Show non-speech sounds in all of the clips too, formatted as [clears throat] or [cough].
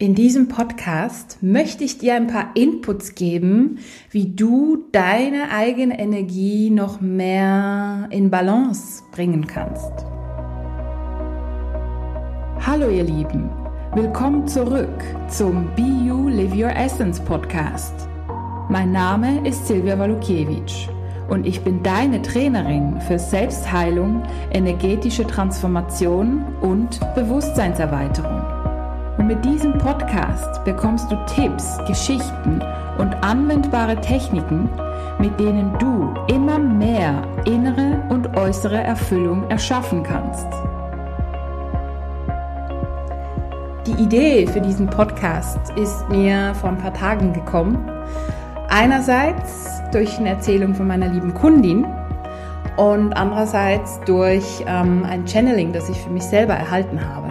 In diesem Podcast möchte ich dir ein paar Inputs geben, wie du deine eigene Energie noch mehr in Balance bringen kannst. Hallo ihr Lieben, willkommen zurück zum Be You Live Your Essence Podcast. Mein Name ist Silvia Walukiewicz und ich bin deine Trainerin für Selbstheilung, energetische Transformation und Bewusstseinserweiterung. Mit diesem Podcast bekommst du Tipps, Geschichten und anwendbare Techniken, mit denen du immer mehr innere und äußere Erfüllung erschaffen kannst. Die Idee für diesen Podcast ist mir vor ein paar Tagen gekommen. Einerseits durch eine Erzählung von meiner lieben Kundin und andererseits durch ähm, ein Channeling, das ich für mich selber erhalten habe.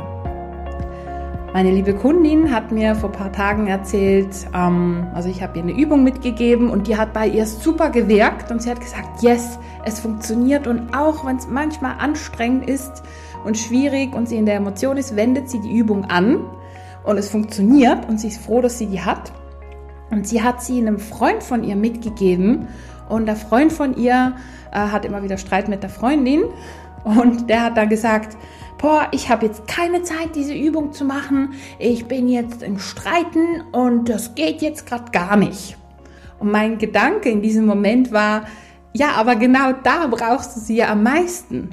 Meine liebe Kundin hat mir vor ein paar Tagen erzählt, ähm, also ich habe ihr eine Übung mitgegeben und die hat bei ihr super gewirkt und sie hat gesagt, yes, es funktioniert und auch wenn es manchmal anstrengend ist und schwierig und sie in der Emotion ist, wendet sie die Übung an und es funktioniert und sie ist froh, dass sie die hat. Und sie hat sie einem Freund von ihr mitgegeben und der Freund von ihr äh, hat immer wieder Streit mit der Freundin und der hat dann gesagt, boah, ich habe jetzt keine Zeit, diese Übung zu machen. Ich bin jetzt im Streiten und das geht jetzt gerade gar nicht. Und mein Gedanke in diesem Moment war, ja, aber genau da brauchst du sie ja am meisten.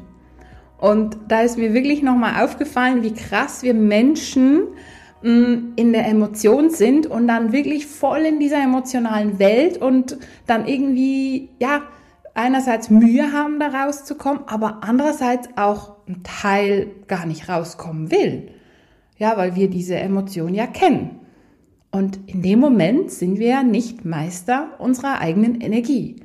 Und da ist mir wirklich nochmal aufgefallen, wie krass wir Menschen mm, in der Emotion sind und dann wirklich voll in dieser emotionalen Welt und dann irgendwie, ja, einerseits Mühe haben, da rauszukommen, aber andererseits auch ein Teil gar nicht rauskommen will. Ja, weil wir diese Emotion ja kennen. Und in dem Moment sind wir ja nicht Meister unserer eigenen Energie.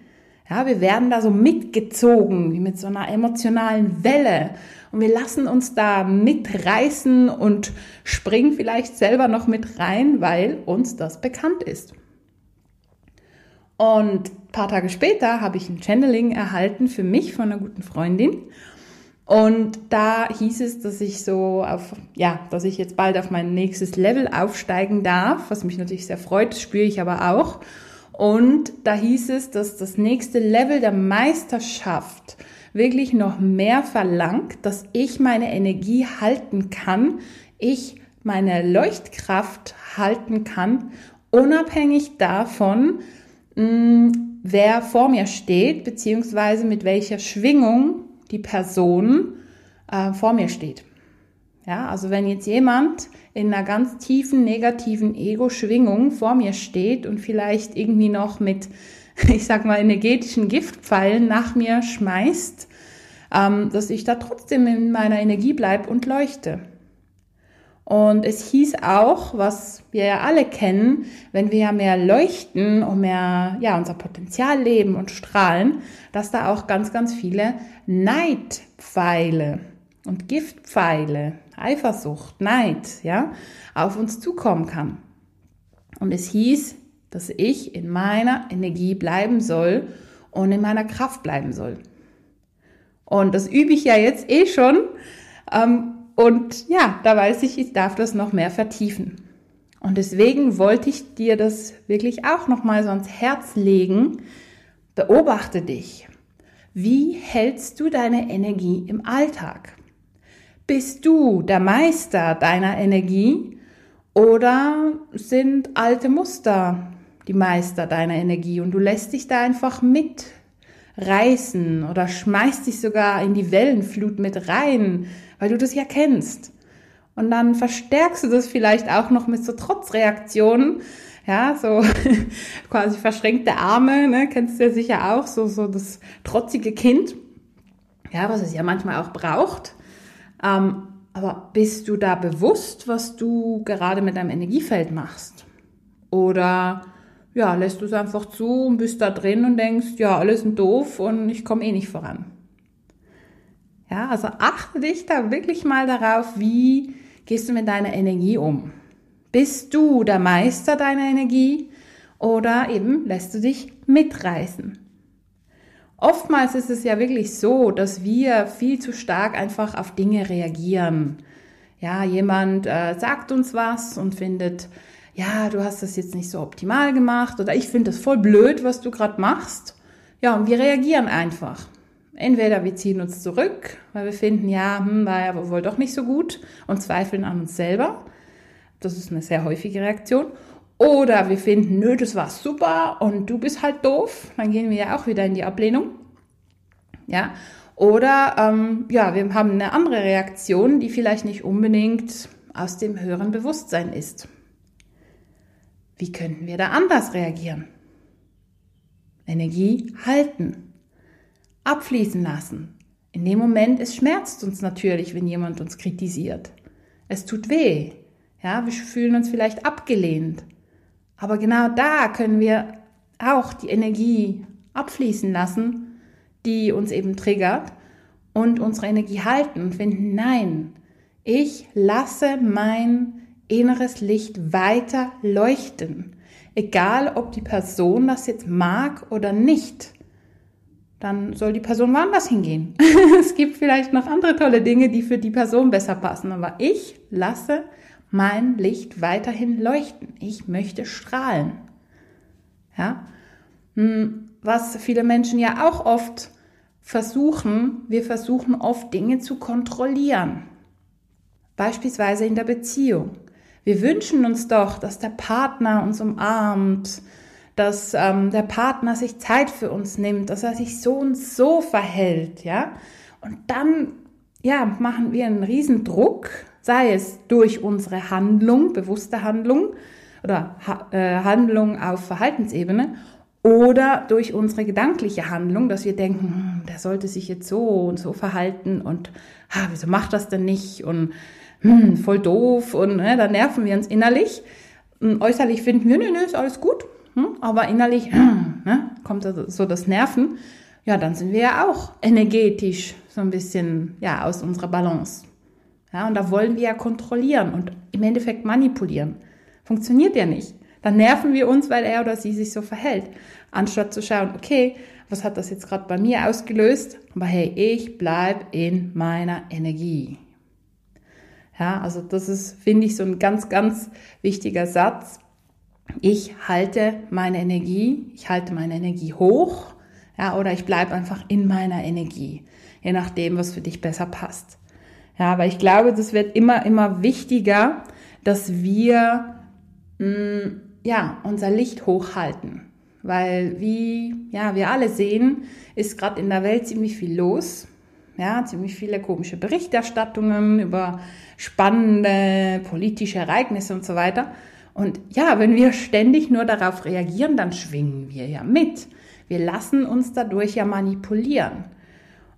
Ja, wir werden da so mitgezogen, wie mit so einer emotionalen Welle. Und wir lassen uns da mitreißen und springen vielleicht selber noch mit rein, weil uns das bekannt ist. Und ein paar Tage später habe ich ein Channeling erhalten für mich von einer guten Freundin. Und da hieß es, dass ich so auf, ja, dass ich jetzt bald auf mein nächstes Level aufsteigen darf, was mich natürlich sehr freut, spüre ich aber auch. Und da hieß es, dass das nächste Level der Meisterschaft wirklich noch mehr verlangt, dass ich meine Energie halten kann, ich meine Leuchtkraft halten kann, unabhängig davon, Mm, wer vor mir steht, beziehungsweise mit welcher Schwingung die Person äh, vor mir steht. Ja, also wenn jetzt jemand in einer ganz tiefen negativen Ego-Schwingung vor mir steht und vielleicht irgendwie noch mit, [laughs] ich sag mal, energetischen Giftpfeilen nach mir schmeißt, ähm, dass ich da trotzdem in meiner Energie bleibe und leuchte. Und es hieß auch, was wir ja alle kennen, wenn wir ja mehr leuchten und mehr, ja, unser Potenzial leben und strahlen, dass da auch ganz, ganz viele Neidpfeile und Giftpfeile, Eifersucht, Neid, ja, auf uns zukommen kann. Und es hieß, dass ich in meiner Energie bleiben soll und in meiner Kraft bleiben soll. Und das übe ich ja jetzt eh schon. Ähm, und ja, da weiß ich, ich darf das noch mehr vertiefen. Und deswegen wollte ich dir das wirklich auch noch mal so ans Herz legen. Beobachte dich. Wie hältst du deine Energie im Alltag? Bist du der Meister deiner Energie oder sind alte Muster die Meister deiner Energie und du lässt dich da einfach mitreißen oder schmeißt dich sogar in die Wellenflut mit rein, weil du das ja kennst. Und dann verstärkst du das vielleicht auch noch mit so Trotzreaktionen, ja, so [laughs] quasi verschränkte Arme, ne, kennst du ja sicher auch, so, so das trotzige Kind, ja, was es ja manchmal auch braucht. Ähm, aber bist du da bewusst, was du gerade mit deinem Energiefeld machst? Oder ja, lässt du es einfach zu und bist da drin und denkst, ja, alles sind doof und ich komme eh nicht voran. Ja, also achte dich da wirklich mal darauf, wie gehst du mit deiner Energie um? Bist du der Meister deiner Energie oder eben lässt du dich mitreißen? Oftmals ist es ja wirklich so, dass wir viel zu stark einfach auf Dinge reagieren. Ja, jemand äh, sagt uns was und findet, ja, du hast das jetzt nicht so optimal gemacht oder ich finde das voll blöd, was du gerade machst. Ja, und wir reagieren einfach. Entweder wir ziehen uns zurück, weil wir finden, ja, hm, war ja wohl doch nicht so gut und zweifeln an uns selber. Das ist eine sehr häufige Reaktion. Oder wir finden, nö, das war super und du bist halt doof. Dann gehen wir ja auch wieder in die Ablehnung. Ja. Oder ähm, ja, wir haben eine andere Reaktion, die vielleicht nicht unbedingt aus dem höheren Bewusstsein ist. Wie könnten wir da anders reagieren? Energie halten, abfließen lassen. In dem Moment, es schmerzt uns natürlich, wenn jemand uns kritisiert. Es tut weh. Ja, wir fühlen uns vielleicht abgelehnt. Aber genau da können wir auch die Energie abfließen lassen, die uns eben triggert und unsere Energie halten und finden, nein, ich lasse mein inneres Licht weiter leuchten. Egal, ob die Person das jetzt mag oder nicht, dann soll die Person woanders hingehen. [laughs] es gibt vielleicht noch andere tolle Dinge, die für die Person besser passen, aber ich lasse mein Licht weiterhin leuchten. Ich möchte strahlen. Ja? Hm, was viele Menschen ja auch oft versuchen, wir versuchen oft Dinge zu kontrollieren. Beispielsweise in der Beziehung. Wir wünschen uns doch, dass der Partner uns umarmt, dass ähm, der Partner sich Zeit für uns nimmt, dass er sich so und so verhält, ja. Und dann, ja, machen wir einen riesen Druck, sei es durch unsere Handlung, bewusste Handlung oder ha äh, Handlung auf Verhaltensebene oder durch unsere gedankliche Handlung, dass wir denken, hm, der sollte sich jetzt so und so verhalten und ha, wieso macht das denn nicht und hm, voll doof und ne, da nerven wir uns innerlich. Und äußerlich finden wir, nö, nö, ist alles gut, hm, aber innerlich [clears throat] ne, kommt so das Nerven. Ja, dann sind wir ja auch energetisch so ein bisschen ja aus unserer Balance. Ja, und da wollen wir ja kontrollieren und im Endeffekt manipulieren. Funktioniert ja nicht. Dann nerven wir uns, weil er oder sie sich so verhält. Anstatt zu schauen, okay, was hat das jetzt gerade bei mir ausgelöst? Aber hey, ich bleib in meiner Energie. Ja, also das ist, finde ich, so ein ganz, ganz wichtiger Satz. Ich halte meine Energie, ich halte meine Energie hoch, ja, oder ich bleibe einfach in meiner Energie, je nachdem, was für dich besser passt. Ja, aber ich glaube, das wird immer, immer wichtiger, dass wir mh, mm, ja, unser Licht hochhalten. Weil wie ja, wir alle sehen, ist gerade in der Welt ziemlich viel los. Ja, ziemlich viele komische Berichterstattungen über spannende politische Ereignisse und so weiter. Und ja, wenn wir ständig nur darauf reagieren, dann schwingen wir ja mit. Wir lassen uns dadurch ja manipulieren.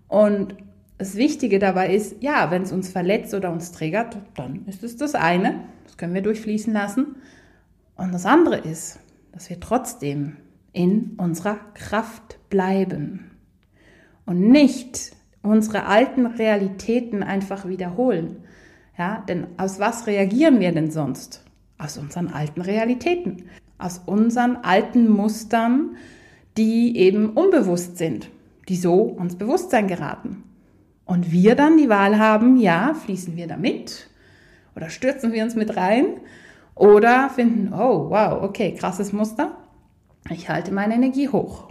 Und das Wichtige dabei ist, ja, wenn es uns verletzt oder uns triggert, dann ist es das eine. Das können wir durchfließen lassen. Und das andere ist, dass wir trotzdem in unserer Kraft bleiben und nicht unsere alten Realitäten einfach wiederholen. Ja, denn aus was reagieren wir denn sonst? Aus unseren alten Realitäten, aus unseren alten Mustern, die eben unbewusst sind, die so ans Bewusstsein geraten. Und wir dann die Wahl haben, ja, fließen wir da mit oder stürzen wir uns mit rein oder finden, oh, wow, okay, krasses Muster. Ich halte meine Energie hoch.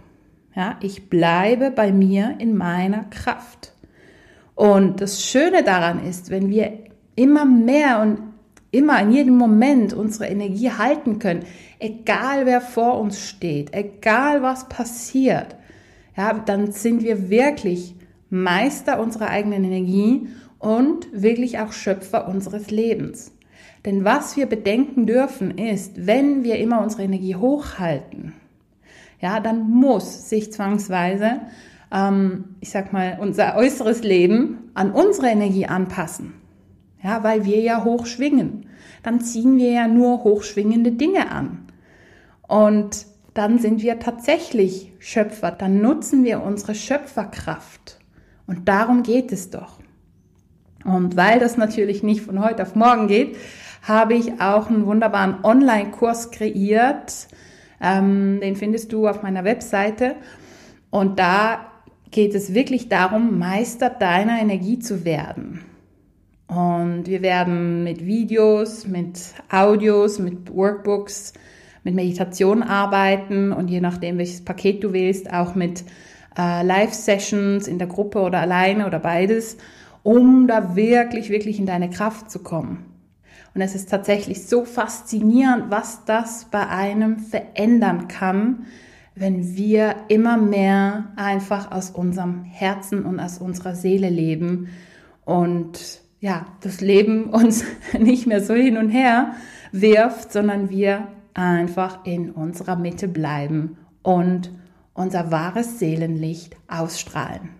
Ja, ich bleibe bei mir in meiner Kraft. Und das Schöne daran ist, wenn wir immer mehr und immer in jedem Moment unsere Energie halten können, egal wer vor uns steht, egal was passiert, ja, dann sind wir wirklich Meister unserer eigenen Energie und wirklich auch Schöpfer unseres Lebens. Denn was wir bedenken dürfen ist, wenn wir immer unsere Energie hochhalten, ja, dann muss sich zwangsweise, ähm, ich sag mal, unser äußeres Leben an unsere Energie anpassen. Ja, weil wir ja hoch schwingen. Dann ziehen wir ja nur hochschwingende Dinge an. Und dann sind wir tatsächlich Schöpfer. Dann nutzen wir unsere Schöpferkraft. Und darum geht es doch. Und weil das natürlich nicht von heute auf morgen geht, habe ich auch einen wunderbaren Online-Kurs kreiert. Ähm, den findest du auf meiner Webseite. Und da geht es wirklich darum, Meister deiner Energie zu werden. Und wir werden mit Videos, mit Audios, mit Workbooks, mit Meditation arbeiten und je nachdem, welches Paket du wählst, auch mit äh, Live-Sessions in der Gruppe oder alleine oder beides, um da wirklich, wirklich in deine Kraft zu kommen. Und es ist tatsächlich so faszinierend, was das bei einem verändern kann, wenn wir immer mehr einfach aus unserem Herzen und aus unserer Seele leben und ja, das Leben uns [laughs] nicht mehr so hin und her wirft, sondern wir einfach in unserer Mitte bleiben und unser wahres Seelenlicht ausstrahlen.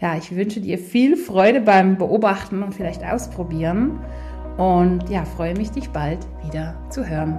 Ja, ich wünsche dir viel Freude beim Beobachten und vielleicht ausprobieren und ja, freue mich, dich bald wieder zu hören.